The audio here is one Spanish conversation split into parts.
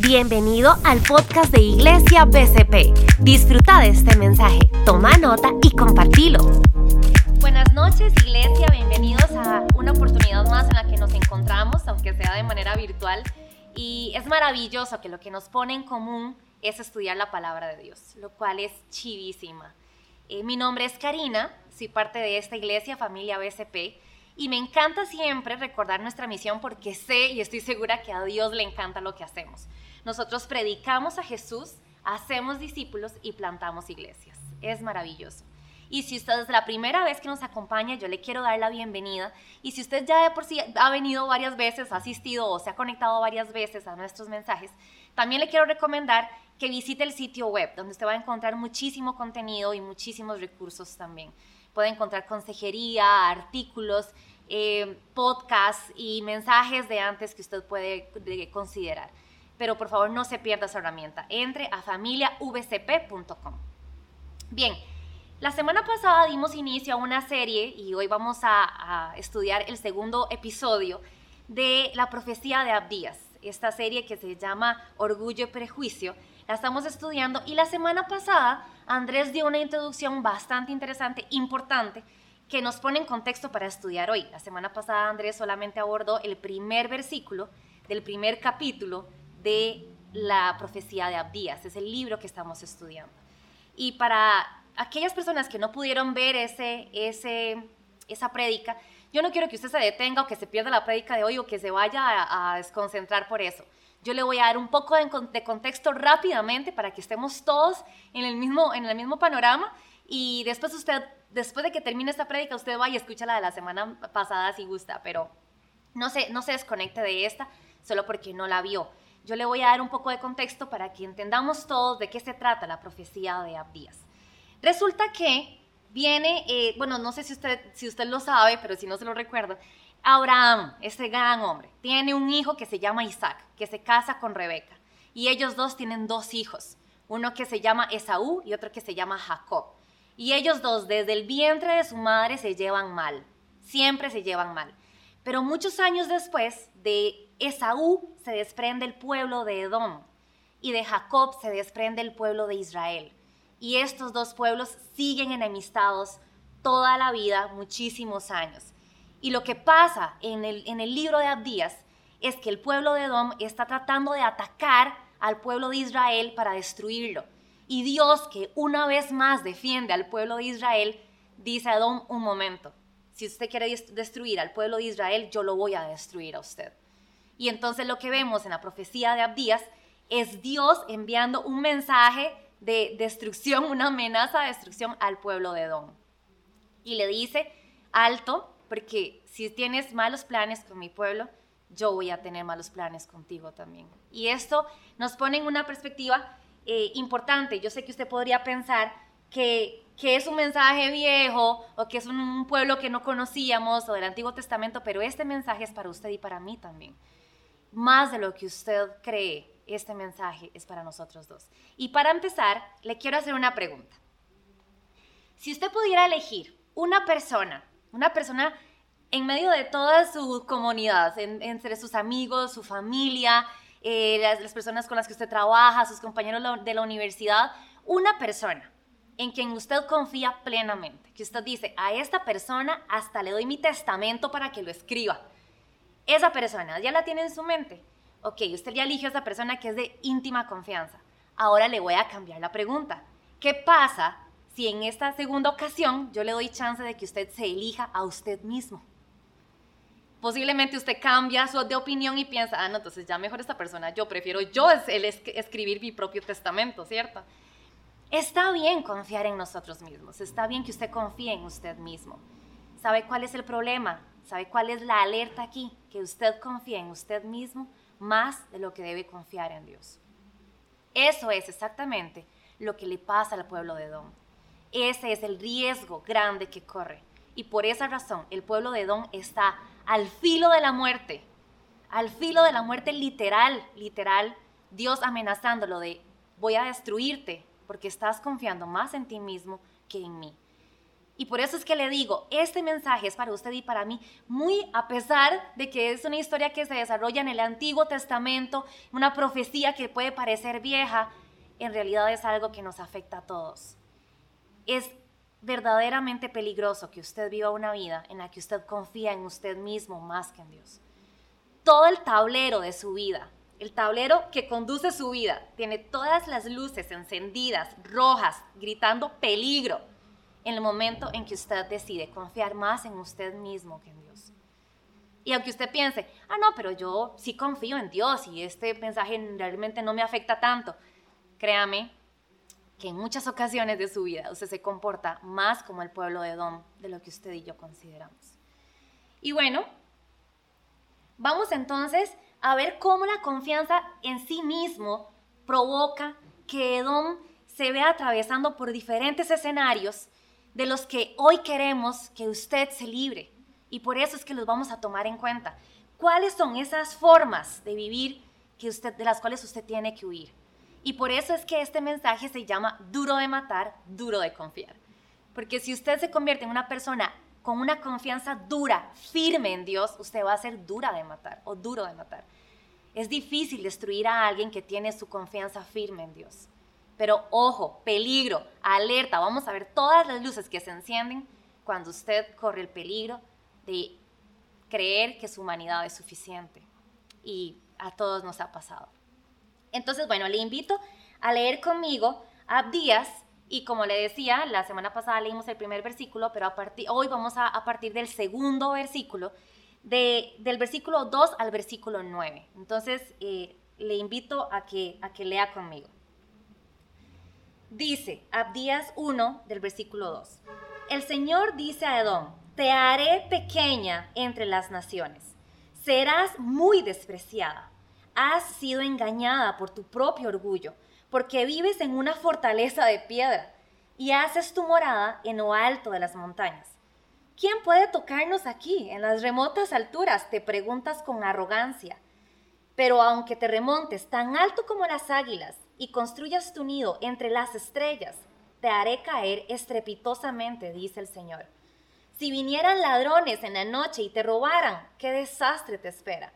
Bienvenido al podcast de Iglesia BCP. Disfruta de este mensaje, toma nota y compartilo. Buenas noches Iglesia, bienvenidos a una oportunidad más en la que nos encontramos, aunque sea de manera virtual. Y es maravilloso que lo que nos pone en común es estudiar la palabra de Dios, lo cual es chivísima. Eh, mi nombre es Karina, soy parte de esta iglesia, familia BCP, y me encanta siempre recordar nuestra misión porque sé y estoy segura que a Dios le encanta lo que hacemos. Nosotros predicamos a Jesús, hacemos discípulos y plantamos iglesias. Es maravilloso. Y si usted es la primera vez que nos acompaña, yo le quiero dar la bienvenida. Y si usted ya de por sí ha venido varias veces, ha asistido o se ha conectado varias veces a nuestros mensajes, también le quiero recomendar que visite el sitio web, donde usted va a encontrar muchísimo contenido y muchísimos recursos también. Puede encontrar consejería, artículos, eh, podcasts y mensajes de antes que usted puede considerar. Pero por favor no se pierda esa herramienta. Entre a familiavcp.com. Bien, la semana pasada dimos inicio a una serie y hoy vamos a, estudiar el segundo episodio de la profecía de Abdías, esta serie que se llama Orgullo y Prejuicio. La estamos estudiando y la semana pasada Andrés dio una introducción bastante interesante, importante, que nos pone en contexto para estudiar hoy. La semana pasada Andrés solamente abordó el primer versículo del primer capítulo de la profecía de Abdías, es el libro que estamos estudiando. Y para aquellas personas que no pudieron ver ese, ese, esa prédica, yo no quiero que usted se detenga o que se pierda la prédica de hoy o que se vaya a, desconcentrar por eso. Yo le voy a dar un poco de, de, contexto rápidamente para que estemos todos en el mismo, en el mismo panorama y después usted, después de que termine esta prédica, usted vaya y escucha la de la semana pasada si gusta, pero no se, no se desconecte de esta solo porque no la vio. Yo le voy a dar un poco de contexto para que entendamos todos de qué se trata la profecía de Abdías. Resulta que viene, eh, bueno, no sé si usted, si usted lo sabe, pero si no se lo recuerda, Abraham, ese gran hombre, tiene un hijo que se llama Isaac, que se casa con Rebeca. Y ellos dos tienen dos hijos, uno que se llama Esaú y otro que se llama Jacob. Y ellos dos, desde el vientre de su madre, se llevan mal, siempre se llevan mal. Pero muchos años después, de Esaú se desprende el pueblo de Edom y de Jacob se desprende el pueblo de Israel y estos dos pueblos siguen enemistados toda la vida, muchísimos años. Y lo que pasa en el, en el libro de Abdías es que el pueblo de Edom está tratando de atacar al pueblo de Israel para destruirlo. Y Dios, que una vez más defiende al pueblo de Israel, dice a Edom, un momento, si usted quiere destruir al pueblo de Israel, yo lo voy a destruir a usted. Y entonces lo que vemos en la profecía de Abdías es Dios enviando un mensaje de destrucción, una amenaza de destrucción al pueblo de Edom. Y le dice, alto, porque si tienes malos planes con mi pueblo, yo voy a tener malos planes contigo también. Y esto nos pone en una perspectiva eh, importante. Yo sé que usted podría pensar que, que, es un mensaje viejo o que es un pueblo que no conocíamos o del Antiguo Testamento, pero este mensaje es para usted y para mí también. Más de lo que usted cree este mensaje es para nosotros dos. Y para empezar, le quiero hacer una pregunta. Si usted pudiera elegir una persona, una persona en medio de toda su comunidad, entre sus amigos, su familia, eh, las, personas con las que usted trabaja, sus compañeros de la universidad, una persona en quien usted confía plenamente, que usted dice, a esta persona hasta le doy mi testamento para que lo escriba. Esa persona ya la tiene en su mente ok, usted ya eligió a esa persona que es de íntima confianza. Ahora le voy a cambiar la pregunta. ¿Qué pasa si en esta segunda ocasión yo le doy chance de que usted se elija a usted mismo? Posiblemente usted cambia su de opinión y piensa, ah, no, entonces ya mejor esta persona, yo prefiero yo el escribir mi propio testamento, ¿cierto? Está bien confiar en nosotros mismos, está bien que usted confíe en usted mismo. ¿Sabe cuál es el problema? ¿Sabe cuál es la alerta aquí? Que usted confíe en usted mismo más de lo que debe confiar en Dios. Eso es exactamente lo que le pasa al pueblo de Edom. Ese es el riesgo grande que corre. Y por esa razón el pueblo de Edom está al filo de la muerte, al filo de la muerte literal, literal, Dios amenazándolo de voy a destruirte porque estás confiando más en ti mismo que en mí. Y por eso es que le digo, este mensaje es para usted y para mí, muy a pesar de que es una historia que se desarrolla en el Antiguo Testamento, una profecía que puede parecer vieja, en realidad es algo que nos afecta a todos. Es verdaderamente peligroso que usted viva una vida en la que usted confía en usted mismo más que en Dios. Todo el tablero de su vida, el tablero que conduce su vida, tiene todas las luces encendidas, rojas, gritando peligro en el momento en que usted decide confiar más en usted mismo que en Dios. Y aunque usted piense, ah, no, pero yo sí confío en Dios y este mensaje realmente no me afecta tanto, créame que en muchas ocasiones de su vida usted se comporta más como el pueblo de Edom de lo que usted y yo consideramos. Y bueno, vamos entonces a ver cómo la confianza en sí mismo provoca que Edom se vea atravesando por diferentes escenarios de los que hoy queremos que usted se libre. Y por eso es que los vamos a tomar en cuenta. ¿Cuáles son esas formas de vivir que usted, de las cuales usted tiene que huir? Y por eso es que este mensaje se llama duro de matar, duro de confiar. Porque si usted se convierte en una persona con una confianza dura, firme en Dios, usted va a ser dura de matar o duro de matar. Es difícil destruir a alguien que tiene su confianza firme en Dios. Pero ojo, peligro, alerta, vamos a ver todas las luces que se encienden cuando usted corre el peligro de creer que su humanidad es suficiente. Y a todos nos ha pasado. Entonces, bueno, le invito a leer conmigo Abdías y como le decía, la semana pasada leímos el primer versículo, pero a partir, hoy vamos a, partir del segundo versículo, de, del versículo 2 al versículo 9. Entonces, eh, le invito a que, a que lea conmigo. Dice, Abdías 1 del versículo 2. El Señor dice a Edom, te haré pequeña entre las naciones, serás muy despreciada. Has sido engañada por tu propio orgullo, porque vives en una fortaleza de piedra y haces tu morada en lo alto de las montañas. ¿Quién puede tocarnos aquí, en las remotas alturas? Te preguntas con arrogancia. Pero aunque te remontes tan alto como las águilas y construyas tu nido entre las estrellas, te haré caer estrepitosamente, dice el Señor. Si vinieran ladrones en la noche y te robaran, qué desastre te espera.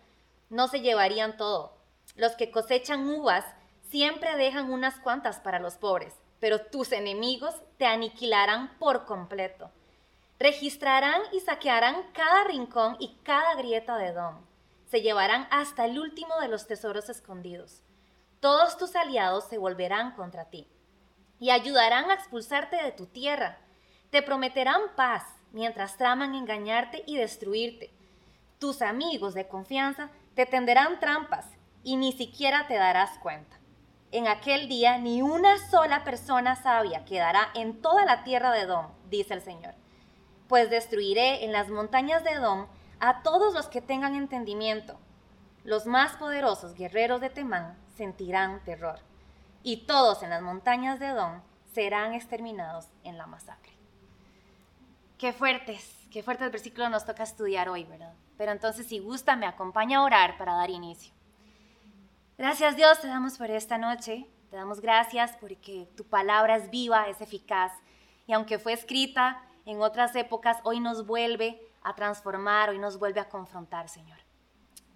No se llevarían todo. Los que cosechan uvas siempre dejan unas cuantas para los pobres, pero tus enemigos te aniquilarán por completo. Registrarán y saquearán cada rincón y cada grieta de Dom. Se llevarán hasta el último de los tesoros escondidos todos tus aliados se volverán contra ti y ayudarán a expulsarte de tu tierra. Te prometerán paz mientras traman engañarte y destruirte. Tus amigos de confianza te tenderán trampas y ni siquiera te darás cuenta. En aquel día ni una sola persona sabia quedará en toda la tierra de Edom, dice el Señor. Pues destruiré en las montañas de Edom a todos los que tengan entendimiento. Los más poderosos guerreros de Temán sentirán terror, y todos en las montañas de Edom serán exterminados en la masacre. Qué fuertes, qué fuertes versículos nos toca estudiar hoy, ¿verdad? Pero entonces, si gusta, me acompaña a orar para dar inicio. Gracias Dios, te damos por esta noche, te damos gracias porque tu palabra es viva, es eficaz, y aunque fue escrita en otras épocas, hoy nos vuelve a transformar, hoy nos vuelve a confrontar, Señor.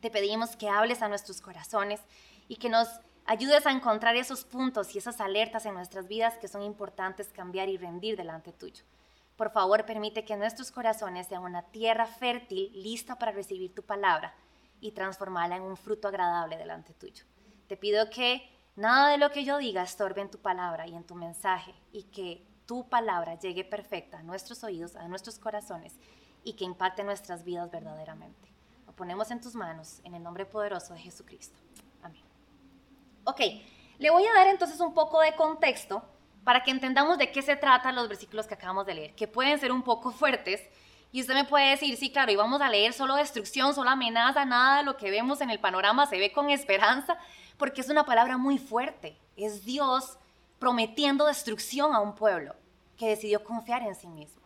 Te pedimos que hables a nuestros corazones y que nos ayudes a encontrar esos puntos y esas alertas en nuestras vidas que son importantes cambiar y rendir delante tuyo. Por favor, permite que nuestros corazones sean una tierra fértil, lista para recibir tu palabra y transformarla en un fruto agradable delante tuyo. Te pido que nada de lo que yo diga estorbe en tu palabra y en tu mensaje y que tu palabra llegue perfecta a nuestros oídos, a nuestros corazones y que impacte nuestras vidas verdaderamente. Lo ponemos en tus manos en el nombre poderoso de Jesucristo. Ok, le voy a dar entonces un poco de contexto para que entendamos de qué se tratan los versículos que acabamos de leer, que pueden ser un poco fuertes. Y usted me puede decir, sí, claro, y vamos a leer solo destrucción, solo amenaza, nada lo que vemos en el panorama se ve con esperanza, porque es una palabra muy fuerte. Es Dios prometiendo destrucción a un pueblo que decidió confiar en sí mismo.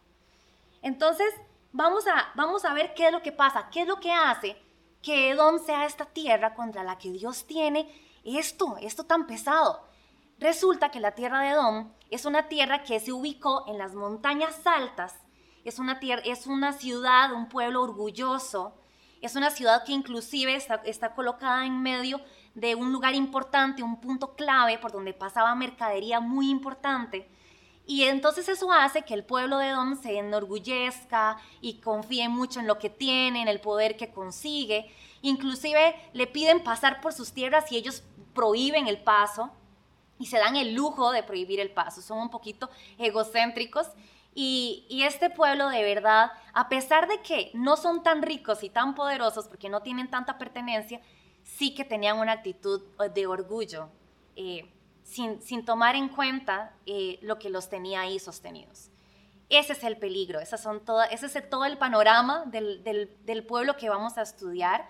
Entonces, vamos a, vamos a ver qué es lo que pasa, qué es lo que hace que Edom sea esta tierra contra la que Dios tiene esto, esto tan pesado. Resulta que la tierra de Edom es una tierra que se ubicó en las montañas altas es una, tierra, es una ciudad, un pueblo orgulloso, es una ciudad que inclusive está, está colocada en medio de un lugar importante, un punto clave por donde pasaba mercadería muy importante. Y entonces eso hace que el pueblo de Edom se enorgullezca y confíe mucho en lo que tiene, en el poder que consigue. Inclusive le piden pasar por sus tierras y ellos prohíben el paso y se dan el lujo de prohibir el paso. Son un poquito egocéntricos y, este pueblo de verdad, a pesar de que no son tan ricos y tan poderosos porque no tienen tanta pertenencia, sí que tenían una actitud de orgullo, eh, sin, tomar en cuenta eh, lo que los tenía ahí sostenidos. Ese es el peligro, esas son ese es todo el panorama del, pueblo que vamos a estudiar,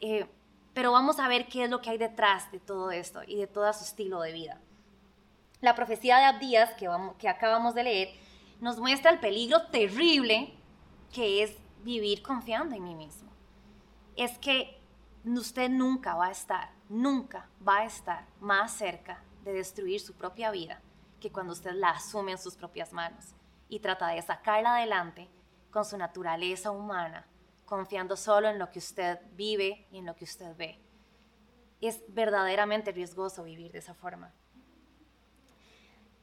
eh, pero vamos a ver qué es lo que hay detrás de todo esto y de todo su estilo de vida. La profecía de Abdías que, que acabamos de leer nos muestra el peligro terrible que es vivir confiando en mí mismo. Es que usted nunca va a estar, nunca va a estar más cerca de destruir su propia vida que cuando usted la asume en sus propias manos y trata de sacarla adelante con su naturaleza humana, confiando solo en lo que usted vive y en lo que usted ve. Es verdaderamente riesgoso vivir de esa forma.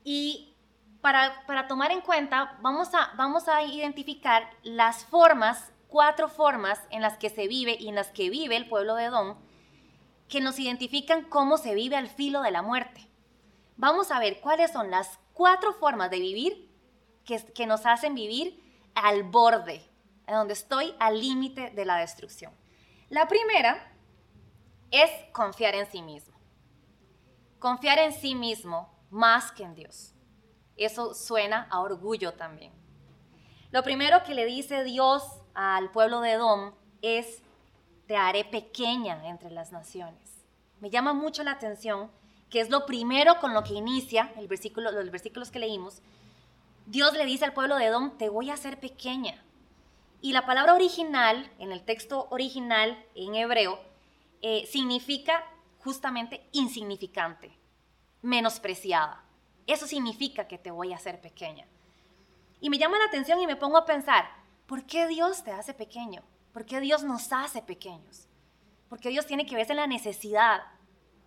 Y para, tomar en cuenta, vamos a, vamos a identificar las formas, cuatro formas en las que se vive y en las que vive el pueblo de Edom, que nos identifican cómo se vive al filo de la muerte. Vamos a ver cuáles son las cuatro formas de vivir que, que nos hacen vivir al borde, donde estoy al límite de la destrucción. La primera es confiar en sí mismo. Confiar en sí mismo más que en Dios. Eso suena a orgullo también. Lo primero que le dice Dios al pueblo de Edom es, te haré pequeña entre las naciones. Me llama mucho la atención que es lo primero con lo que inicia el versículo, los versículos que leímos. Dios le dice al pueblo de Edom, te voy a hacer pequeña. Y la palabra original, en el texto original en hebreo, eh, significa justamente insignificante, menospreciada. Eso significa que te voy a hacer pequeña. Y me llama la atención y me pongo a pensar, ¿por qué Dios te hace pequeño? ¿Por qué Dios nos hace pequeños? Porque Dios tiene que verse en la necesidad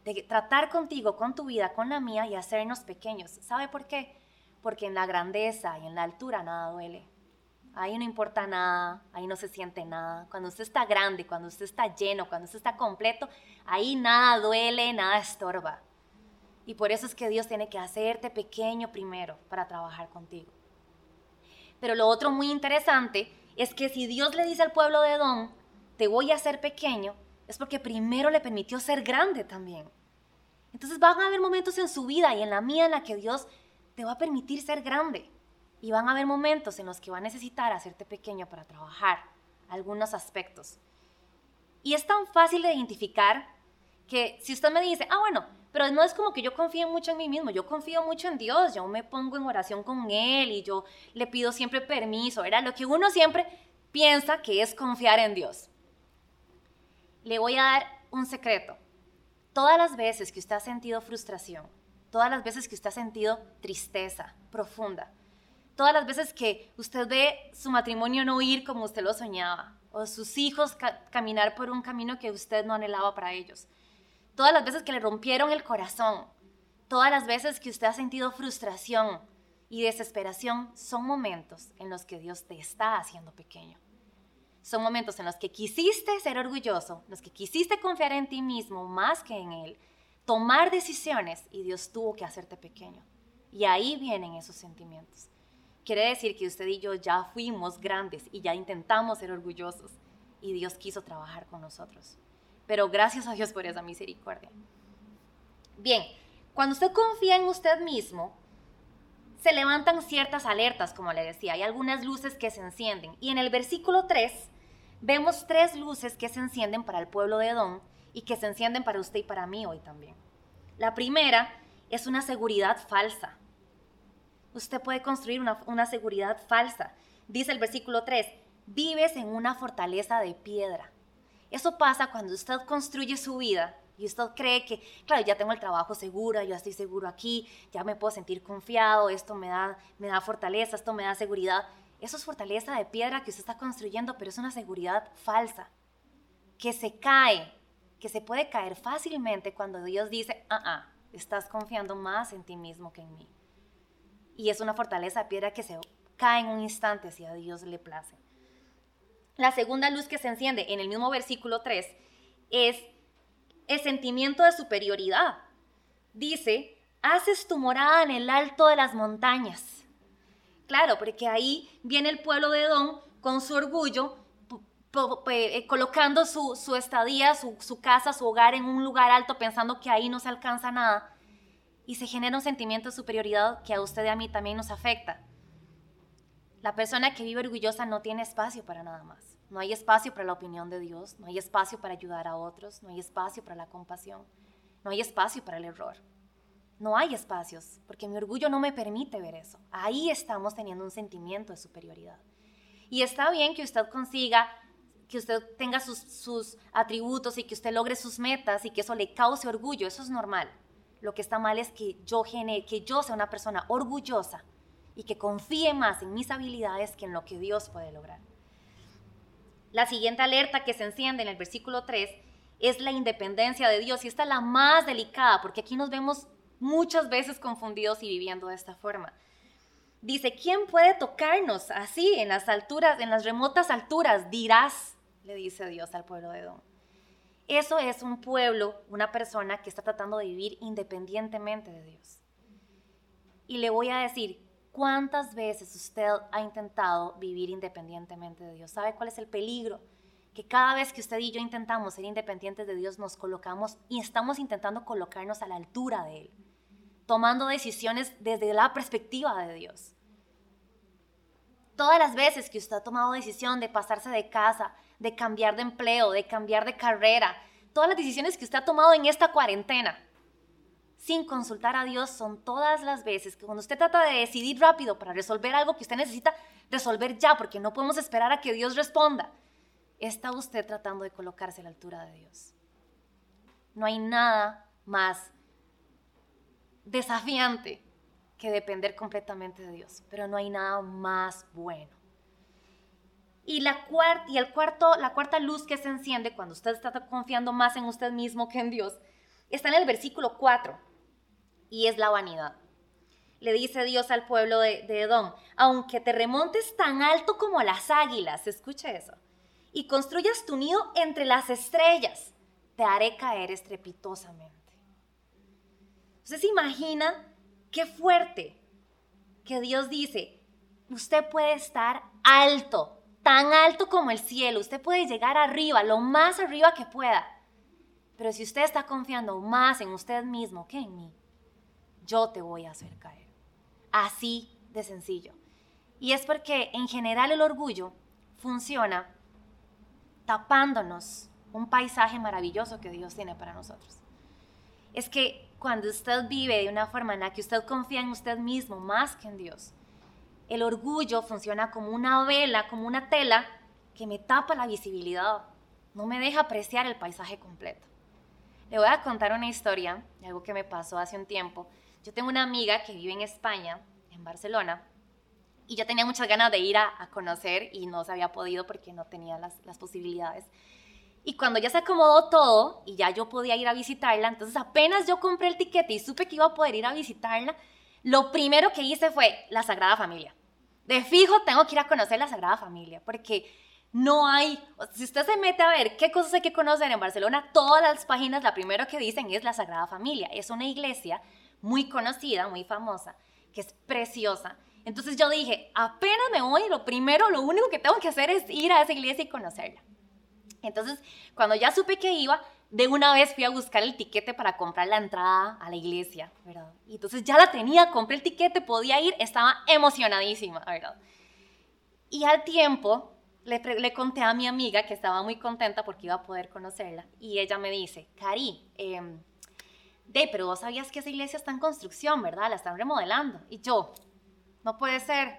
de tratar contigo, con tu vida, con la mía y hacernos pequeños. ¿Sabe por qué? Porque en la grandeza y en la altura nada duele. Ahí no importa nada, ahí no se siente nada. Cuando usted está grande, cuando usted está lleno, cuando usted está completo, ahí nada duele, nada estorba. Y por eso es que Dios tiene que hacerte pequeño primero para trabajar contigo. Pero lo otro muy interesante es que si Dios le dice al pueblo de Edom, te voy a hacer pequeño, es porque primero le permitió ser grande también. Entonces van a haber momentos en su vida y en la mía en la que Dios te va a permitir ser grande. Y van a haber momentos en los que va a necesitar hacerte pequeño para trabajar algunos aspectos. Y es tan fácil de identificar que si usted me dice, ah, bueno, pero no es como que yo confíe mucho en mí mismo, yo confío mucho en Dios, yo me pongo en oración con Él y yo le pido siempre permiso, era lo que uno siempre piensa que es confiar en Dios. Le voy a dar un secreto. Todas las veces que usted ha sentido frustración, todas las veces que usted ha sentido tristeza profunda, todas las veces que usted ve su matrimonio no ir como usted lo soñaba, o sus hijos caminar por un camino que usted no anhelaba para ellos, todas las veces que le rompieron el corazón, todas las veces que usted ha sentido frustración y desesperación, son momentos en los que Dios te está haciendo pequeño. Son momentos en los que quisiste ser orgulloso, en los que quisiste confiar en ti mismo más que en Él, tomar decisiones y Dios tuvo que hacerte pequeño. Y ahí vienen esos sentimientos. Quiere decir que usted y yo ya fuimos grandes y ya intentamos ser orgullosos y Dios quiso trabajar con nosotros pero gracias a Dios por esa misericordia. Bien, cuando usted confía en usted mismo, se levantan ciertas alertas, como le decía, hay algunas luces que se encienden. Y en el versículo 3 vemos tres luces que se encienden para el pueblo de Edom y que se encienden para usted y para mí hoy también. La primera es una seguridad falsa. Usted puede construir una, seguridad falsa. Dice el versículo 3, vives en una fortaleza de piedra. Eso pasa cuando usted construye su vida y usted cree que, claro, ya tengo el trabajo seguro, yo estoy seguro aquí, ya me puedo sentir confiado, esto me da, me da fortaleza, esto me da seguridad. eso es fortaleza de piedra que usted está construyendo, pero es una seguridad falsa, que se cae, que se puede caer fácilmente cuando Dios dice, ah, ah, estás confiando más en ti mismo que en mí. Y es una fortaleza piedra que se cae en un instante si a Dios le place. La segunda luz que se enciende en el mismo versículo 3 es el sentimiento de superioridad. Dice, haces tu morada en el alto de las montañas. Claro, porque ahí viene el pueblo de Edom con su orgullo, eh, colocando su, estadía, su, su casa, su hogar en un lugar alto, pensando que ahí no se alcanza nada. Y se genera un sentimiento de superioridad que a usted y a mí también nos afecta. La persona que vive orgullosa no tiene espacio para nada más. No hay espacio para la opinión de Dios, no hay espacio para ayudar a otros, no hay espacio para la compasión, no hay espacio para el error. No hay espacios, porque mi orgullo no me permite ver eso. Ahí estamos teniendo un sentimiento de superioridad. Y está bien que usted consiga, que usted tenga sus, atributos y que usted logre sus metas y que eso le cause orgullo, eso es normal. Lo que está mal es que yo, que yo sea una persona orgullosa y que confíe más en mis habilidades que en lo que Dios puede lograr. La siguiente alerta que se enciende en el versículo 3 es la independencia de Dios y esta es la más delicada porque aquí nos vemos muchas veces confundidos y viviendo de esta forma. Dice, ¿quién puede tocarnos así en las alturas, en las remotas alturas? Dirás, le dice Dios al pueblo de Edom. Eso es un pueblo, una persona que está tratando de vivir independientemente de Dios. Y le voy a decir, ¿cuántas veces usted ha intentado vivir independientemente de Dios? ¿Sabe cuál es el peligro? que cada vez que usted y yo intentamos ser independientes de Dios, nos colocamos y estamos intentando colocarnos a la altura de Él, tomando decisiones desde la perspectiva de Dios. Todas las veces que usted ha tomado decisión de pasarse de casa, de cambiar de empleo, de cambiar de carrera, todas las decisiones que usted ha tomado en esta cuarentena, sin consultar a Dios, son todas las veces que cuando usted trata de decidir rápido para resolver algo que usted necesita resolver ya, porque no podemos esperar a que Dios responda, está usted tratando de colocarse a la altura de Dios. No hay nada más desafiante que depender completamente de Dios, pero no hay nada más bueno. Y, la, cuarta, y el cuarto, la cuarta luz que se enciende cuando usted está confiando más en usted mismo que en Dios está en el versículo 4 y es la vanidad. Le dice Dios al pueblo de, Edom, aunque te remontes tan alto como las águilas, escuche eso, y construyas tu nido entre las estrellas, te haré caer estrepitosamente. ¿Usted se imagina qué fuerte que Dios dice, usted puede estar alto, tan alto como el cielo, usted puede llegar arriba, lo más arriba que pueda, pero si usted está confiando más en usted mismo que en mí, yo te voy a hacer caer. Así de sencillo. Y es porque en general el orgullo funciona tapándonos un paisaje maravilloso que Dios tiene para nosotros. Es que cuando usted vive de una forma en la que usted confía en usted mismo más que en Dios, el orgullo funciona como una vela, como una tela que me tapa la visibilidad, no me deja apreciar el paisaje completo. Le voy a contar una historia, algo que me pasó hace un tiempo. Yo tengo una amiga que vive en España, en Barcelona, y yo tenía muchas ganas de ir a, conocer y no se había podido porque no tenía las, posibilidades. Y cuando ya se acomodó todo y ya yo podía ir a visitarla, entonces apenas yo compré el tiquete y supe que iba a poder ir a visitarla, lo primero que hice fue la Sagrada Familia. De fijo tengo que ir a conocer la Sagrada Familia porque no hay, si usted se mete a ver qué cosas hay que conocer en Barcelona, todas las páginas, la primero que dicen es la Sagrada Familia. Es una iglesia muy conocida, muy famosa, que es preciosa entonces yo dije, apenas me voy, lo primero, lo único que tengo que hacer es ir a esa iglesia y conocerla. Entonces, cuando ya supe que iba, de una vez fui a buscar el tiquete para comprar la entrada a la iglesia, ¿verdad? Y entonces ya la tenía, compré el tiquete, podía ir, estaba emocionadísima, ¿verdad? Y al tiempo le, le conté a mi amiga que estaba muy contenta porque iba a poder conocerla y ella me dice, Cari, eh, de, pero vos sabías que esa iglesia está en construcción, ¿verdad? La están remodelando. Y yo, no puede ser.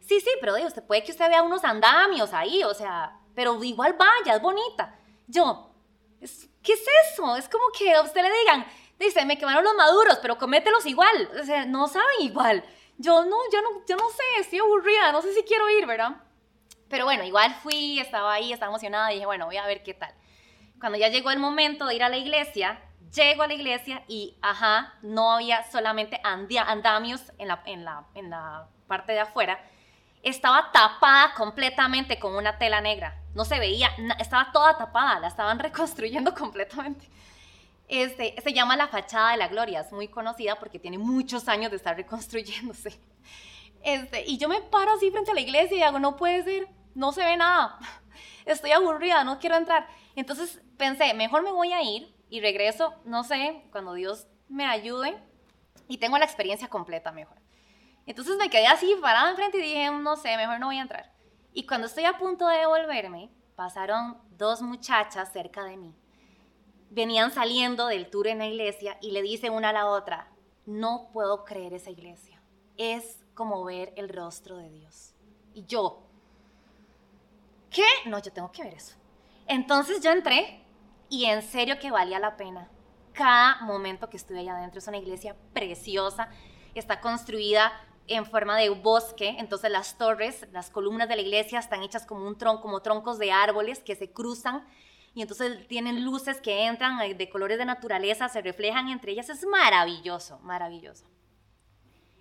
Sí, sí, pero usted puede que usted vea unos andamios ahí, o sea, pero igual vaya, es bonita. Yo, ¿qué es eso? Es como que a usted le digan, dice, me quemaron los maduros, pero comételos igual. O sea, no saben igual. yo no, yo no, yo no sé, estoy aburrida, no sé si quiero ir, ¿verdad? Pero bueno, igual fui, estaba ahí, estaba emocionada y dije, bueno, voy a ver qué tal. Cuando ya llegó el momento de ir a la iglesia, llego a la iglesia y, ajá, no había solamente andamios en la, en la, en la parte de afuera, estaba tapada completamente con una tela negra. No se veía, estaba toda tapada, la estaban reconstruyendo completamente. Este, se llama la fachada de la gloria, es muy conocida porque tiene muchos años de estar reconstruyéndose. Este, y yo me paro así frente a la iglesia y hago, no puede ser, no se ve nada, estoy aburrida, no quiero entrar. Entonces pensé, mejor me voy a ir y regreso, no sé, cuando Dios me ayude y tengo la experiencia completa mejor. Entonces me quedé así parada enfrente y dije, no sé, mejor no voy a entrar. Y cuando estoy a punto de devolverme, pasaron dos muchachas cerca de mí. Venían saliendo del tour en la iglesia y le dice una a la otra, no puedo creer esa iglesia. Es como ver el rostro de Dios. Y yo, ¿qué? No, yo tengo que ver eso. Entonces yo entré y en serio que valía la pena. Cada momento que estuve allá adentro es una iglesia preciosa, está construida en forma de bosque, entonces las torres, las columnas de la iglesia están hechas como un tronco, como troncos de árboles que se cruzan y entonces tienen luces que entran de colores de naturaleza, se reflejan entre ellas, es maravilloso, maravilloso.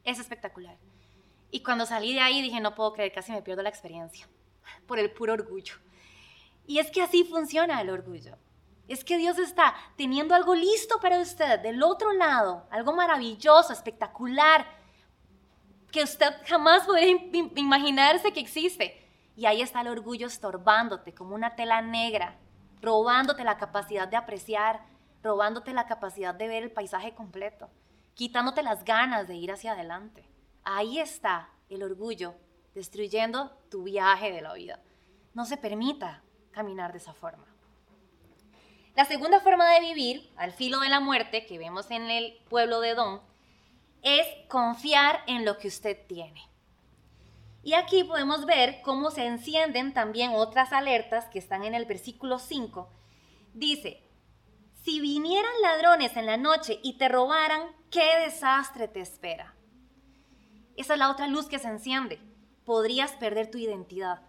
Es espectacular. Y cuando salí de ahí dije, no puedo creer, casi me pierdo la experiencia por el puro orgullo. Y es que así funciona el orgullo. Es que Dios está teniendo algo listo para usted del otro lado, algo maravilloso, espectacular, que usted jamás podría imaginarse que existe. Y ahí está el orgullo estorbándote como una tela negra, robándote la capacidad de apreciar, robándote la capacidad de ver el paisaje completo, quitándote las ganas de ir hacia adelante. Ahí está el orgullo destruyendo tu viaje de la vida. No se permita caminar de esa forma. La segunda forma de vivir, al filo de la muerte, que vemos en el pueblo de Don, es confiar en lo que usted tiene. Y aquí podemos ver cómo se encienden también otras alertas que están en el versículo 5. Dice, si vinieran ladrones en la noche y te robaran, ¿qué desastre te espera? Esa es la otra luz que se enciende. Podrías perder tu identidad.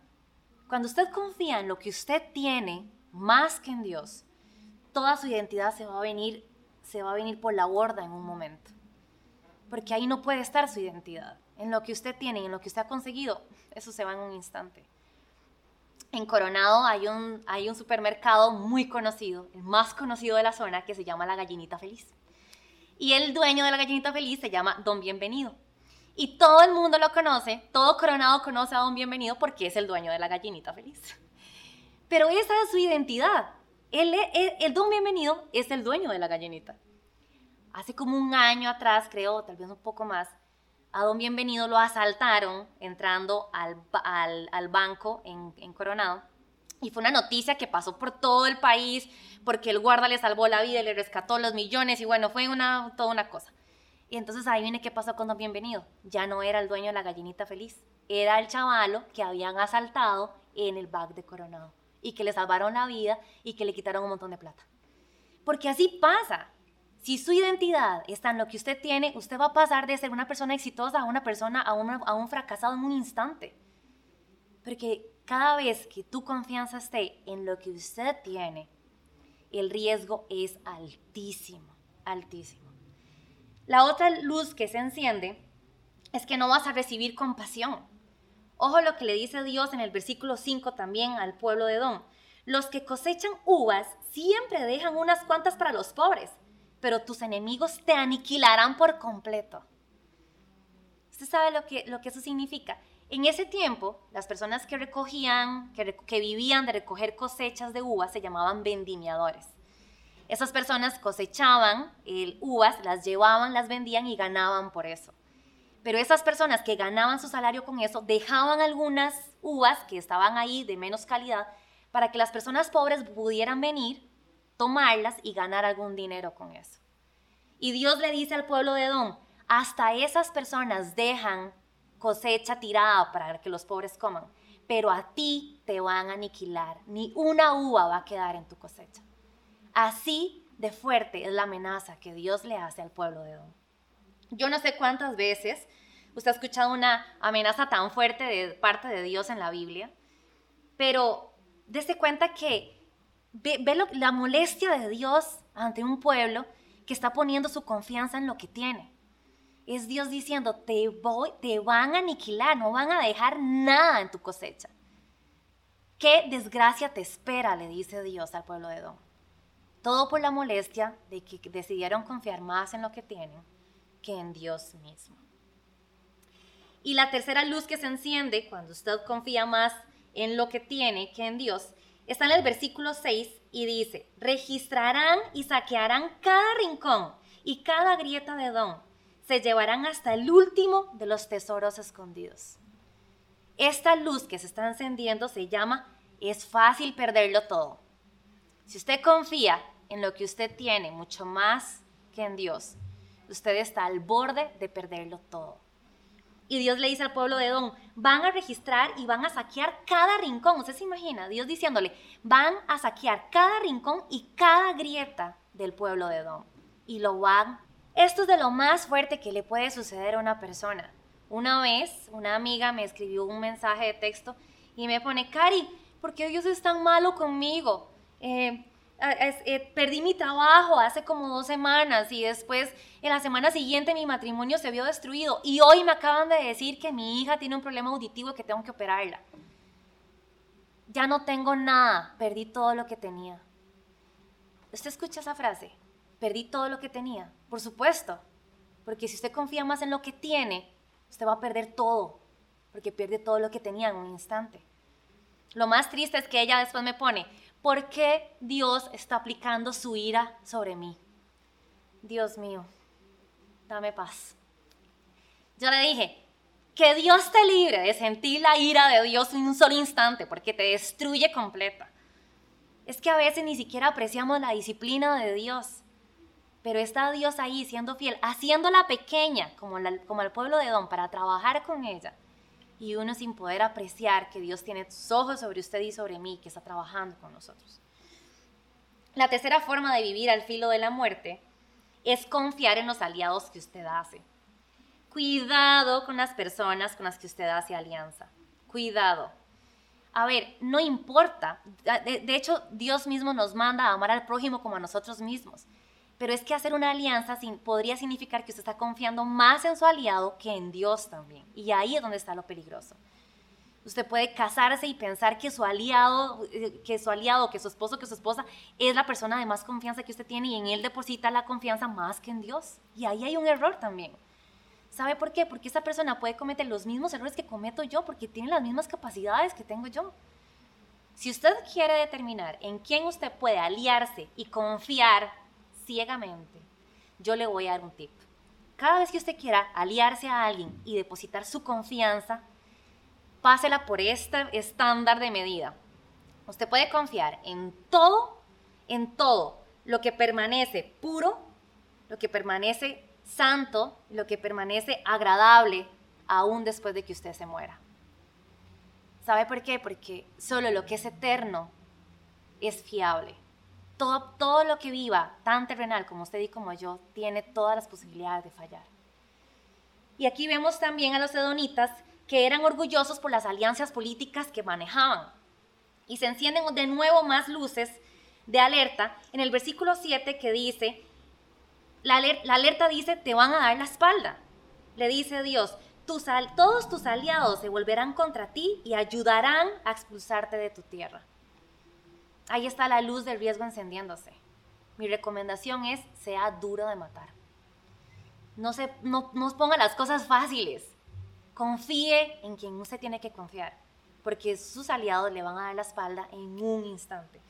Cuando usted confía en lo que usted tiene más que en Dios, toda su identidad se va a venir, se va a venir por la borda en un momento porque ahí no puede estar su identidad. En lo que usted tiene y en lo que usted ha conseguido, eso se va en un instante. En Coronado hay un, hay un supermercado muy conocido, el más conocido de la zona, que se llama La Gallinita Feliz. Y el dueño de La Gallinita Feliz se llama Don Bienvenido. Y todo el mundo lo conoce, todo Coronado conoce a Don Bienvenido porque es el dueño de La Gallinita Feliz. Pero esa es su identidad. el, el Don Bienvenido es el dueño de la gallinita hace como un año atrás, creo, tal vez un poco más, a Don Bienvenido lo asaltaron entrando al, al, banco en, Coronado. Y fue una noticia que pasó por todo el país porque el guarda le salvó la vida, le rescató los millones y bueno, fue una, toda una cosa. Y entonces ahí viene qué pasó con Don Bienvenido. Ya no era el dueño de la gallinita feliz, era el chavalo que habían asaltado en el back de Coronado y que le salvaron la vida y que le quitaron un montón de plata. Porque así pasa. Si su identidad está en lo que usted tiene, usted va a pasar de ser una persona exitosa a una persona, a, un fracasado en un instante. Porque cada vez que tu confianza esté en lo que usted tiene, el riesgo es altísimo, altísimo. La otra luz que se enciende es que no vas a recibir compasión. Ojo lo que le dice Dios en el versículo 5 también al pueblo de Don. Los que cosechan uvas siempre dejan unas cuantas para los pobres pero tus enemigos te aniquilarán por completo. ¿Usted sabe lo que, lo que eso significa? En ese tiempo, las personas que recogían, que, que vivían de recoger cosechas de uvas se llamaban vendimiadores. Esas personas cosechaban el, uvas, las llevaban, las vendían y ganaban por eso. Pero esas personas que ganaban su salario con eso dejaban algunas uvas que estaban ahí de menos calidad para que las personas pobres pudieran venir tomarlas y ganar algún dinero con eso. Y Dios le dice al pueblo de Edom, hasta esas personas dejan cosecha tirada para que los pobres coman, pero a ti te van a aniquilar, ni una uva va a quedar en tu cosecha. Así de fuerte es la amenaza que Dios le hace al pueblo de Edom. Yo no sé cuántas veces usted ha escuchado una amenaza tan fuerte de parte de Dios en la Biblia, pero dése cuenta que ve, la molestia de Dios ante un pueblo que está poniendo su confianza en lo que tiene. Es Dios diciendo, te, voy, te van a aniquilar, no van a dejar nada en tu cosecha. ¿Qué desgracia te espera? le dice Dios al pueblo de Edom. Todo por la molestia de que decidieron confiar más en lo que tienen que en Dios mismo. Y la tercera luz que se enciende cuando usted confía más en lo que tiene que en Dios está en el versículo 6 y dice, registrarán y saquearán cada rincón y cada grieta de don. Se llevarán hasta el último de los tesoros escondidos. Esta luz que se está encendiendo se llama es fácil perderlo todo. Si usted confía en lo que usted tiene mucho más que en Dios, usted está al borde de perderlo todo. Y Dios le dice al pueblo de Edom, van a registrar y van a saquear cada rincón. Usted se imagina, Dios diciéndole, van a saquear cada rincón y cada grieta del pueblo de Edom. Y lo van. Esto es de lo más fuerte que le puede suceder a una persona. Una vez, una amiga me escribió un mensaje de texto y me pone, Cari, ¿por qué Dios es tan malo conmigo? Eh, eh, perdí mi trabajo hace como dos semanas y después en la semana siguiente mi matrimonio se vio destruido y hoy me acaban de decir que mi hija tiene un problema auditivo y que tengo que operarla. Ya no tengo nada, perdí todo lo que tenía. ¿Usted escucha esa frase? Perdí todo lo que tenía. Por supuesto, porque si usted confía más en lo que tiene, usted va a perder todo, porque pierde todo lo que tenía en un instante. Lo más triste es que ella después me pone, ¿por qué Dios está aplicando su ira sobre mí? Dios mío, dame paz. Yo le dije, que Dios te libre de sentir la ira de Dios en un solo instante, porque te destruye completa. Es que a veces ni siquiera apreciamos la disciplina de Dios. Pero está Dios ahí siendo fiel, haciéndola pequeña, como, como el pueblo de Don, para trabajar con ella y uno sin poder apreciar que Dios tiene sus ojos sobre usted y sobre mí, que está trabajando con nosotros. La tercera forma de vivir al filo de la muerte es confiar en los aliados que usted hace. Cuidado con las personas con las que usted hace alianza. Cuidado. A ver, no importa. De, hecho, Dios mismo nos manda a amar al prójimo como a nosotros mismos. Pero es que hacer una alianza podría significar que usted está confiando más en su aliado que en Dios también. Y ahí es donde está lo peligroso. Usted puede casarse y pensar que su aliado, eh, que su aliado, que su esposo, que su esposa es la persona de más confianza que usted tiene y en él deposita la confianza más que en Dios. Y ahí hay un error también. ¿Sabe por qué? Porque esa persona puede cometer los mismos errores que cometo yo porque tiene las mismas capacidades que tengo yo. Si usted quiere determinar en quién usted puede aliarse y confiar ciegamente, yo le voy a dar un tip. Cada vez que usted quiera aliarse a alguien y depositar su confianza, pásela por este estándar de medida. Usted puede confiar en todo, en todo, lo que permanece puro, lo que permanece santo, lo que permanece agradable, aún después de que usted se muera. ¿Sabe por qué? Porque solo lo que es eterno es fiable todo, lo que viva, tan terrenal como usted y como yo, tiene todas las posibilidades de fallar. Y aquí vemos también a los edonitas que eran orgullosos por las alianzas políticas que manejaban. Y se encienden de nuevo más luces de alerta en el versículo 7 que dice, la, alerta dice, te van a dar la espalda. Le dice Dios, todos tus aliados se volverán contra ti y ayudarán a expulsarte de tu tierra. Ahí está la luz del riesgo encendiéndose. Mi recomendación es, sea duro de matar. No, se, no, no ponga las cosas fáciles. Confíe en quien usted tiene que confiar, porque sus aliados le van a dar la espalda en un instante.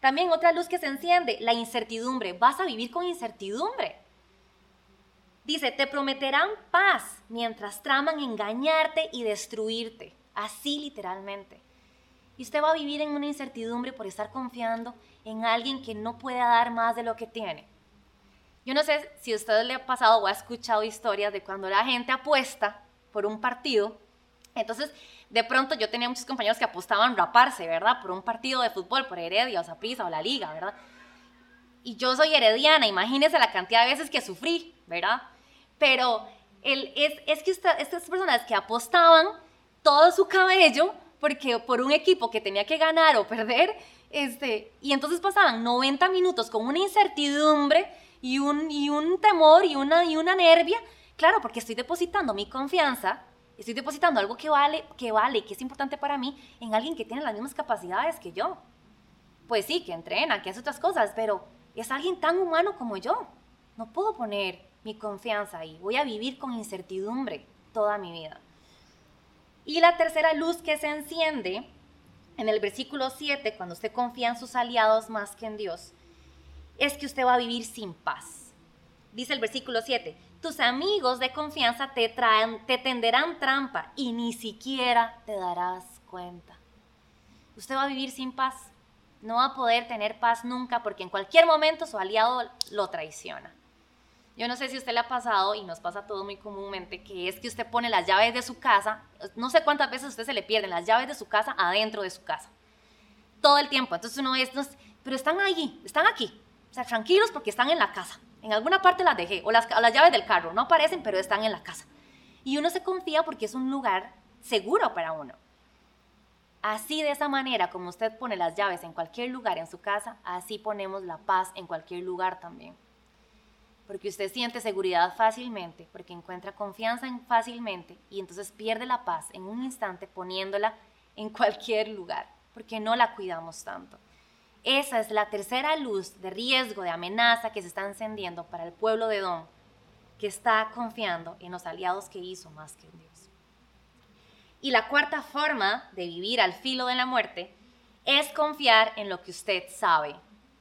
También otra luz que se enciende, la incertidumbre. Vas a vivir con incertidumbre. Dice, te prometerán paz mientras traman engañarte y destruirte. Así literalmente. Y usted va a vivir en una incertidumbre por estar confiando en alguien que no puede dar más de lo que tiene. Yo no sé si a usted le ha pasado o ha escuchado historias de cuando la gente apuesta por un partido. Entonces, de pronto yo tenía muchos compañeros que apostaban raparse, ¿verdad? Por un partido de fútbol, por Heredia o Saprissa o la Liga, ¿verdad? Y yo soy herediana, imagínese la cantidad de veces que sufrí, ¿verdad? Pero El, es, es que usted, estas personas que apostaban todo su cabello porque por un equipo que tenía que ganar o perder, este, y entonces pasaban 90 minutos con una incertidumbre y un, y un temor y una, y una nervia, claro, porque estoy depositando mi confianza, estoy depositando algo que vale, que vale, que es importante para mí, en alguien que tiene las mismas capacidades que yo. Pues sí, que entrena, que hace otras cosas, pero es alguien tan humano como yo. No puedo poner mi confianza ahí, voy a vivir con incertidumbre toda mi vida. Y la tercera luz que se enciende en el versículo 7, cuando usted confía en sus aliados más que en Dios, es que usted va a vivir sin paz. Dice el versículo 7, tus amigos de confianza te, te tenderán trampa y ni siquiera te darás cuenta. Usted va a vivir sin paz. No va a poder tener paz nunca porque en cualquier momento su aliado lo traiciona. Yo no sé si usted le ha pasado, y nos pasa todo muy comúnmente, que es que usted pone las llaves de su casa, no sé cuántas veces usted se le pierden las llaves de su casa adentro de su casa. Todo el tiempo. Entonces uno es, pero están allí, están aquí. O sea, tranquilos porque están en la casa. En alguna parte las dejé, o las, las llaves del carro, no aparecen, pero están en la casa. Y uno se confía porque es un lugar seguro para uno. Así de esa manera, como usted pone las llaves en cualquier lugar en su casa, así ponemos la paz en cualquier lugar también porque usted siente seguridad fácilmente, porque encuentra confianza en fácilmente y entonces pierde la paz en un instante poniéndola en cualquier lugar, porque no la cuidamos tanto. Esa es la tercera luz de riesgo, de amenaza que se está encendiendo para el pueblo de Don, que está confiando en los aliados que hizo más que en Dios. Y la cuarta forma de vivir al filo de la muerte es confiar en lo que usted sabe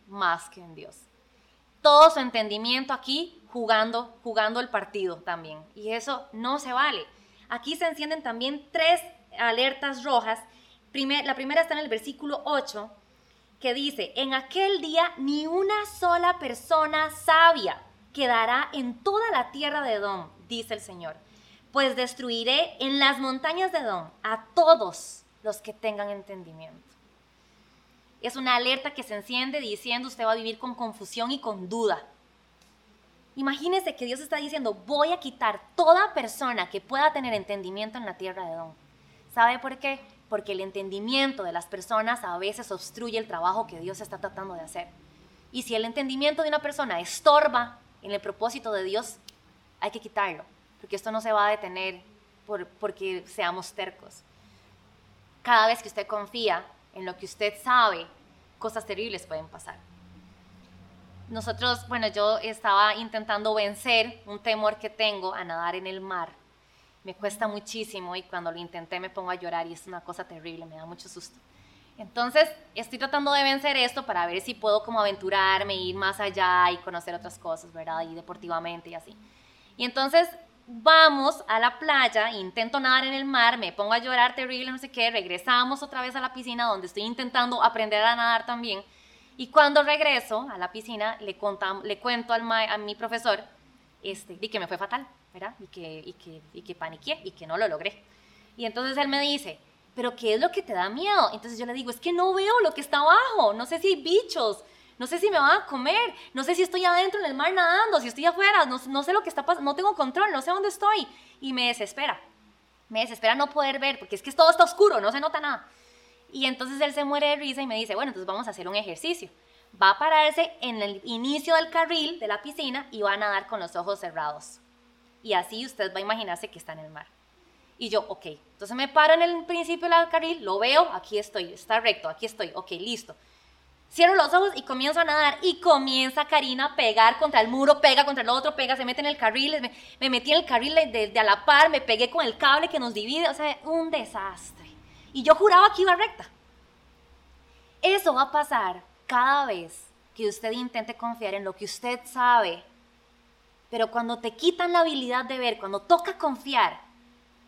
más que en Dios todo su entendimiento aquí jugando, jugando el partido también. Y eso no se vale. Aquí se encienden también tres alertas rojas. la primera está en el versículo 8, que dice, en aquel día ni una sola persona sabia quedará en toda la tierra de Edom, dice el Señor, pues destruiré en las montañas de Edom a todos los que tengan entendimiento. Es una alerta que se enciende diciendo usted va a vivir con confusión y con duda. Imagínese que Dios está diciendo, voy a quitar toda persona que pueda tener entendimiento en la tierra de Don. ¿Sabe por qué? Porque el entendimiento de las personas a veces obstruye el trabajo que Dios está tratando de hacer. Y si el entendimiento de una persona estorba en el propósito de Dios, hay que quitarlo, porque esto no se va a detener por, porque seamos tercos. Cada vez que usted confía en lo que usted sabe, cosas terribles pueden pasar. Nosotros, bueno, yo estaba intentando vencer un temor que tengo a nadar en el mar. Me cuesta muchísimo y cuando lo intenté me pongo a llorar y es una cosa terrible, me da mucho susto. Entonces, estoy tratando de vencer esto para ver si puedo como aventurarme, ir más allá y conocer otras cosas, ¿verdad? Y deportivamente y así. Y entonces vamos a la playa, intento nadar en el mar, me pongo a llorar terrible, no sé qué, regresamos otra vez a la piscina donde estoy intentando aprender a nadar también. Y cuando regreso a la piscina, le, le cuento al a mi profesor este, y que me fue fatal, ¿verdad? Y que, y, que, y que paniqué y que no lo logré. Y entonces él me dice, ¿pero qué es lo que te da miedo? Entonces yo le digo, es que no veo lo que está abajo, no sé si hay bichos, no sé si me van a comer, no sé si estoy adentro en el mar nadando, si estoy afuera, no, sé lo que está pasando, no tengo control, no sé dónde estoy. Y me desespera, me desespera no poder ver, porque es que todo está oscuro, no se nota nada. Y entonces él se muere de risa y me dice, bueno, entonces vamos a hacer un ejercicio. Va a pararse en el inicio del carril de la piscina y va a nadar con los ojos cerrados. Y así usted va a imaginarse que está en el mar. Y yo, ok, entonces me paro en el principio del carril, lo veo, aquí estoy, está recto, aquí estoy, ok, listo. Cierro los ojos y comienzo a nadar y comienza Karina a pegar contra el muro, pega contra el otro, pega, se mete en el carril, me, metí en el carril de, a la par, me pegué con el cable que nos divide, o sea, un desastre. Y yo juraba que iba recta. Eso va a pasar cada vez que usted intente confiar en lo que usted sabe. Pero cuando te quitan la habilidad de ver, cuando toca confiar,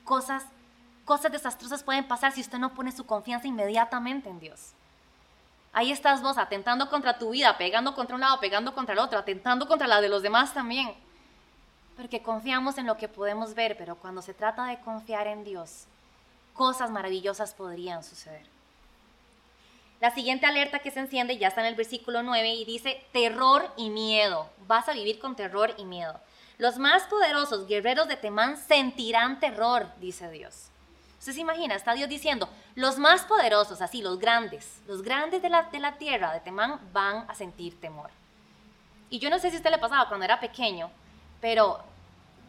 cosas, cosas desastrosas pueden pasar si usted no pone su confianza inmediatamente en Dios. Ahí estás vos atentando contra tu vida, pegando contra un lado, pegando contra el otro, atentando contra la de los demás también. Porque confiamos en lo que podemos ver, pero cuando se trata de confiar en Dios, cosas maravillosas podrían suceder. La siguiente alerta que se enciende ya está en el versículo 9 y dice terror y miedo. Vas a vivir con terror y miedo. Los más poderosos guerreros de Temán sentirán terror, dice Dios. Usted se imagina, está Dios diciendo, los más poderosos, así, los grandes, los grandes de la, de la tierra de Temán van a sentir temor. Y yo no sé si a usted le pasaba cuando era pequeño, pero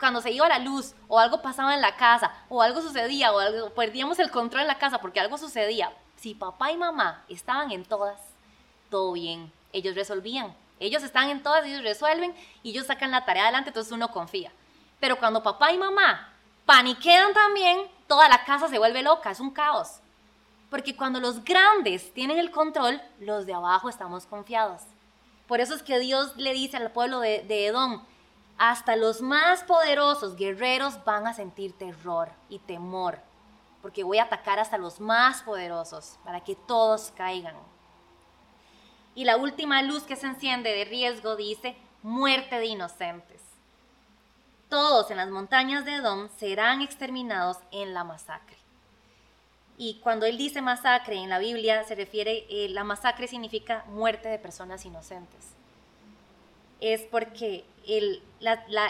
cuando se iba la luz o algo pasaba en la casa o algo sucedía o perdíamos el control en la casa porque algo sucedía, si papá y mamá estaban en todas, todo bien, ellos resolvían. Ellos están en todas, ellos resuelven y ellos sacan la tarea adelante, entonces uno confía. Pero cuando papá y mamá paniquean también, toda la casa se vuelve loca, es un caos. Porque cuando los grandes tienen el control, los de abajo estamos confiados. Por eso es que Dios le dice al pueblo de, de Edom, hasta los más poderosos guerreros van a sentir terror y temor, porque voy a atacar hasta los más poderosos para que todos caigan. Y la última luz que se enciende de riesgo dice, muerte de inocentes. Todos en las montañas de Edom serán exterminados en la masacre. Y cuando él dice masacre en la Biblia se refiere, eh, la masacre significa muerte de personas inocentes. Es porque el,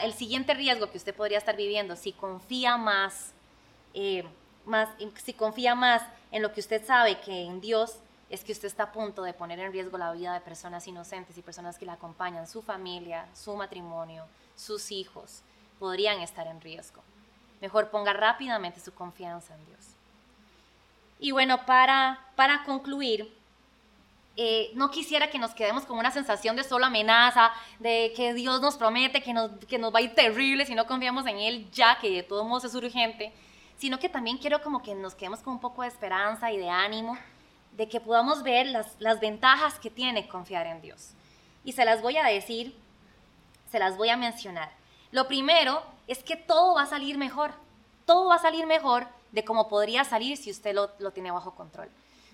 el, siguiente riesgo que usted podría estar viviendo, si confía más, eh, más, si confía más en lo que usted sabe que en Dios, es que usted está a punto de poner en riesgo la vida de personas inocentes y personas que la acompañan, su familia, su matrimonio, sus hijos, podrían estar en riesgo. Mejor ponga rápidamente su confianza en Dios. Y bueno, para, para concluir, eh, no quisiera que nos quedemos con una sensación de solo amenaza, de que Dios nos promete que nos, que nos va a ir terrible si no confiamos en Él ya, que de todos modos es urgente, sino que también quiero como que nos quedemos con un poco de esperanza y de ánimo de que podamos ver las, las ventajas que tiene confiar en Dios. Y se las voy a decir, se las voy a mencionar. Lo primero es que todo va a salir mejor. Todo va a salir mejor de cómo podría salir si usted lo, lo tiene bajo control.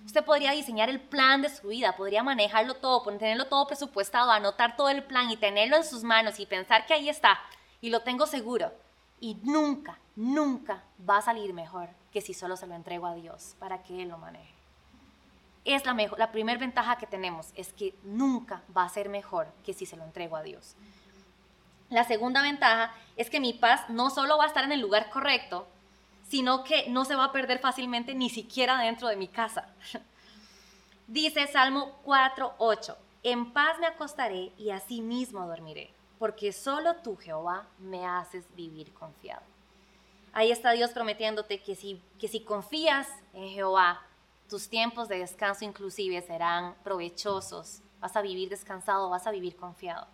Usted podría diseñar el plan de su vida, podría manejarlo todo, tenerlo todo presupuestado, anotar todo el plan y tenerlo en sus manos y pensar que ahí está y lo tengo seguro. Y nunca, nunca va a salir mejor que si solo se lo entrego a Dios para que Él lo maneje es la, la primera ventaja que tenemos, es que nunca va a ser mejor que si se lo entrego a Dios. La segunda ventaja es que mi paz no solo va a estar en el lugar correcto, sino que no se va a perder fácilmente ni siquiera dentro de mi casa. Dice Salmo 4:8, en paz me acostaré y así mismo dormiré, porque solo tú, Jehová, me haces vivir confiado. Ahí está Dios prometiéndote que si, que si confías en Jehová, tus tiempos de descanso inclusive serán provechosos. Vas a vivir descansado, vas a vivir confiado,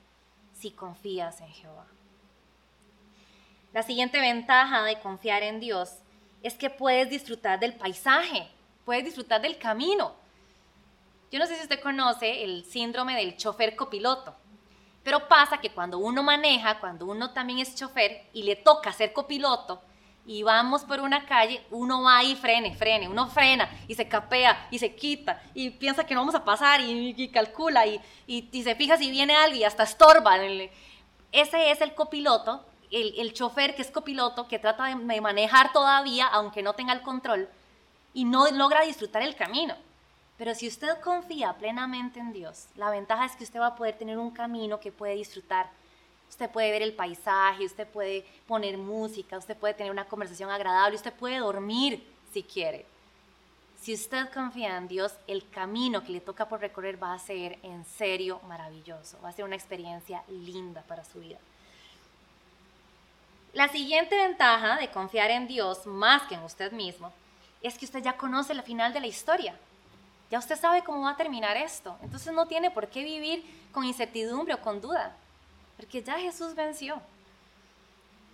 si confías en Jehová. La siguiente ventaja de confiar en Dios es que puedes disfrutar del paisaje, puedes disfrutar del camino. Yo no sé si usted conoce el síndrome del chofer copiloto, pero pasa que cuando uno maneja, cuando uno también es chofer y le toca ser copiloto, y vamos por una calle, uno va y frene, frene, uno frena y se capea y se quita y piensa que no vamos a pasar y, calcula y, y, se fija si viene alguien y hasta estorba. Ese es el copiloto, el, el chofer que es copiloto, que trata de manejar todavía, aunque no tenga el control, y no logra disfrutar el camino. Pero si usted confía plenamente en Dios, la ventaja es que usted va a poder tener un camino que puede disfrutar Usted puede ver el paisaje, usted puede poner música, usted puede tener una conversación agradable, usted puede dormir si quiere. Si usted confía en Dios, el camino que le toca por recorrer va a ser en serio maravilloso, va a ser una experiencia linda para su vida. La siguiente ventaja de confiar en Dios más que en usted mismo es que usted ya conoce la final de la historia. Ya usted sabe cómo va a terminar esto. Entonces no tiene por qué vivir con incertidumbre o con duda porque ya Jesús venció.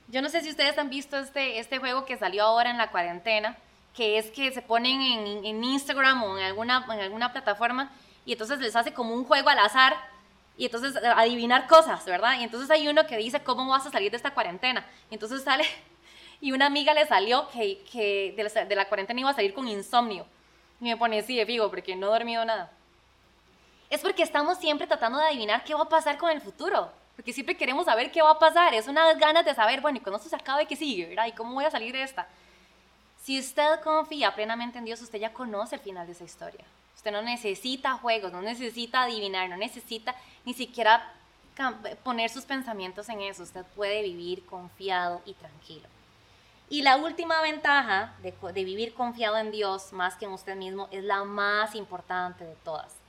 Yo no sé si ustedes han visto este, este juego que salió ahora en la cuarentena, que es que se ponen en, en Instagram o en alguna, en alguna plataforma y entonces les hace como un juego al azar y entonces eh, adivinar cosas, ¿verdad? Y entonces hay uno que dice, ¿cómo vas a salir de esta cuarentena? Y entonces sale, y una amiga le salió que, que de, la, de la cuarentena iba a salir con insomnio. Y me pone, sí, de figo, porque no he dormido nada. Es porque estamos siempre tratando de adivinar qué va a pasar con el futuro porque siempre queremos saber qué va a pasar, es una ganas de saber, bueno, y cuando esto se acabe, ¿qué sigue? ¿verdad? ¿Y cómo voy a salir de esta? Si usted confía plenamente en Dios, usted ya conoce el final de esa historia. Usted no necesita juegos, no necesita adivinar, no necesita ni siquiera poner sus pensamientos en eso, usted puede vivir confiado y tranquilo. Y la última ventaja de, de, vivir confiado en Dios más que en usted mismo es la más importante de todas.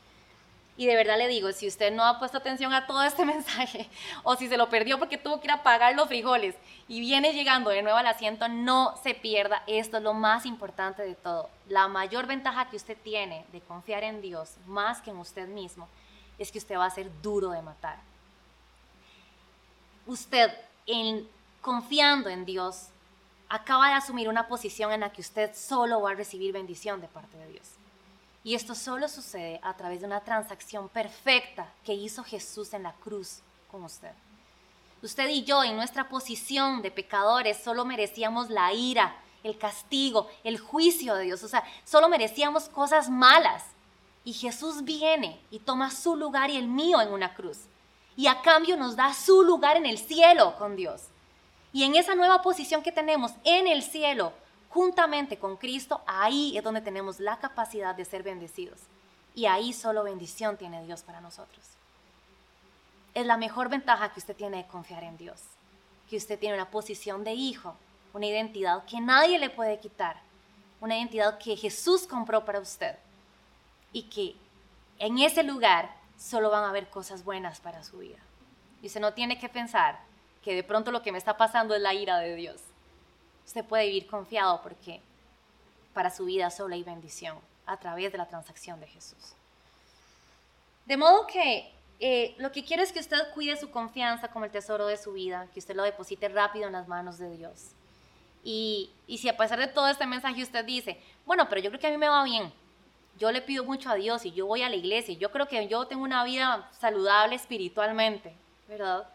Y de verdad le digo, si usted no ha puesto atención a todo este mensaje o si se lo perdió porque tuvo que ir a pagar los frijoles y viene llegando de nuevo al asiento, no se pierda. Esto es lo más importante de todo. La mayor ventaja que usted tiene de confiar en Dios más que en usted mismo es que usted va a ser duro de matar. Usted, en, confiando en Dios, acaba de asumir una posición en la que usted solo va a recibir bendición de parte de Dios. Y esto solo sucede a través de una transacción perfecta que hizo Jesús en la cruz con usted. Usted y yo en nuestra posición de pecadores solo merecíamos la ira, el castigo, el juicio de Dios. O sea, solo merecíamos cosas malas. Y Jesús viene y toma su lugar y el mío en una cruz. Y a cambio nos da su lugar en el cielo con Dios. Y en esa nueva posición que tenemos en el cielo, juntamente con Cristo, ahí es donde tenemos la capacidad de ser bendecidos. Y ahí solo bendición tiene Dios para nosotros. Es la mejor ventaja que usted tiene de confiar en Dios, que usted tiene una posición de hijo, una identidad que nadie le puede quitar, una identidad que Jesús compró para usted y que en ese lugar solo van a haber cosas buenas para su vida. Y usted no tiene que pensar que de pronto lo que me está pasando es la ira de Dios usted puede vivir confiado porque para su vida solo hay bendición a través de la transacción de Jesús. De modo que eh, lo que quiero es que usted cuide su confianza como el tesoro de su vida, que usted lo deposite rápido en las manos de Dios. Y, y si a pesar de todo este mensaje usted dice, bueno, pero yo creo que a mí me va bien, yo le pido mucho a Dios y yo voy a la iglesia y yo creo que yo tengo una vida saludable espiritualmente, ¿verdad?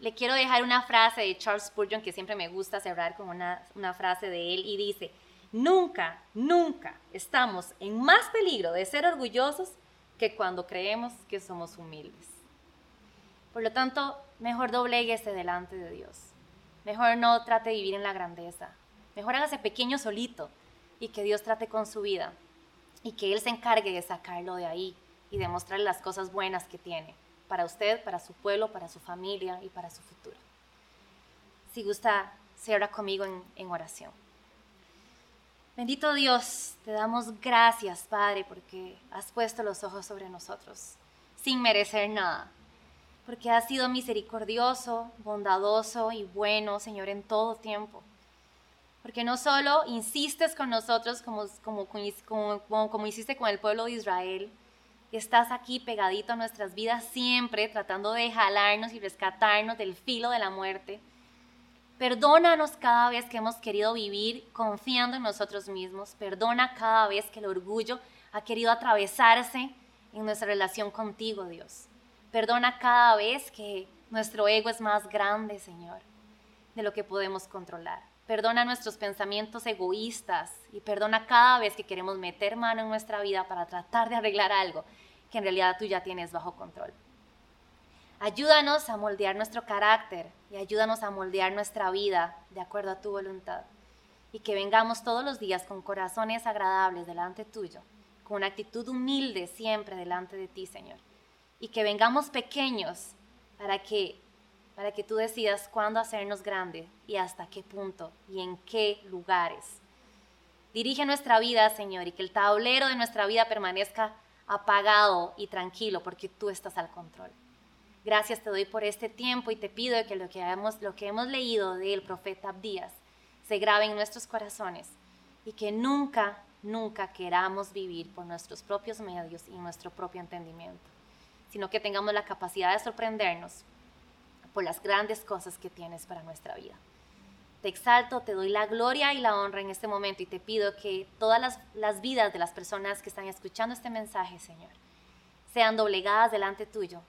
Le quiero dejar una frase de Charles Spurgeon que siempre me gusta cerrar con una, frase de él y dice, nunca, nunca estamos en más peligro de ser orgullosos que cuando creemos que somos humildes. Por lo tanto, mejor dobléguese delante de Dios. Mejor no trate de vivir en la grandeza. Mejor hágase pequeño solito y que Dios trate con su vida y que Él se encargue de sacarlo de ahí y de mostrarle las cosas buenas que tiene para usted, para su pueblo, para su familia y para su futuro. Si gusta, cierra conmigo en, oración. Bendito Dios, te damos gracias, Padre, porque has puesto los ojos sobre nosotros sin merecer nada, porque has sido misericordioso, bondadoso y bueno, Señor, en todo tiempo. Porque no solo insistes con nosotros como, como, como, como hiciste con el pueblo de Israel, estás aquí pegadito a nuestras vidas siempre, tratando de jalarnos y rescatarnos del filo de la muerte. Perdónanos cada vez que hemos querido vivir confiando en nosotros mismos. Perdona cada vez que el orgullo ha querido atravesarse en nuestra relación contigo, Dios. Perdona cada vez que nuestro ego es más grande, Señor, de lo que podemos controlar. Perdona nuestros pensamientos egoístas y perdona cada vez que queremos meter mano en nuestra vida para tratar de arreglar algo que en realidad tú ya tienes bajo control. Ayúdanos a moldear nuestro carácter y ayúdanos a moldear nuestra vida de acuerdo a tu voluntad. Y que vengamos todos los días con corazones agradables delante tuyo, con una actitud humilde siempre delante de ti, Señor. Y que vengamos pequeños para que para que tú decidas cuándo hacernos grandes y hasta qué punto y en qué lugares. Dirige nuestra vida, Señor, y que el tablero de nuestra vida permanezca apagado y tranquilo porque tú estás al control. Gracias te doy por este tiempo y te pido que lo que hemos, lo que hemos leído del profeta Abdías se grabe en nuestros corazones y que nunca, nunca queramos vivir por nuestros propios medios y nuestro propio entendimiento, sino que tengamos la capacidad de sorprendernos por las grandes cosas que tienes para nuestra vida. Te exalto, te doy la gloria y la honra en este momento y te pido que todas las, las vidas de las personas que están escuchando este mensaje, Señor, sean doblegadas delante tuyo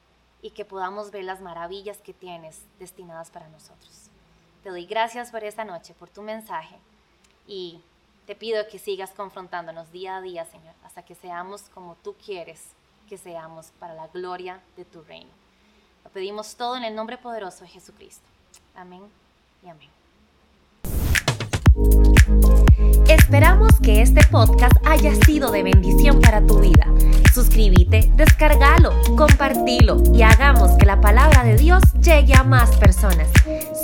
y que podamos ver las maravillas que tienes destinadas para nosotros. Te doy gracias por esta noche, por tu mensaje y te pido que sigas confrontándonos día a día, Señor, hasta que seamos como tú quieres que seamos para la gloria de tu reino. Pedimos todo en el nombre poderoso de Jesucristo. Amén y amén. Esperamos que este podcast haya sido de bendición para tu vida. Suscríbete, descargalo, compartilo y hagamos que la palabra de Dios llegue a más personas.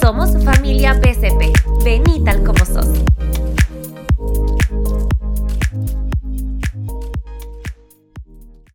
Somos familia BCP. Vení tal como sos.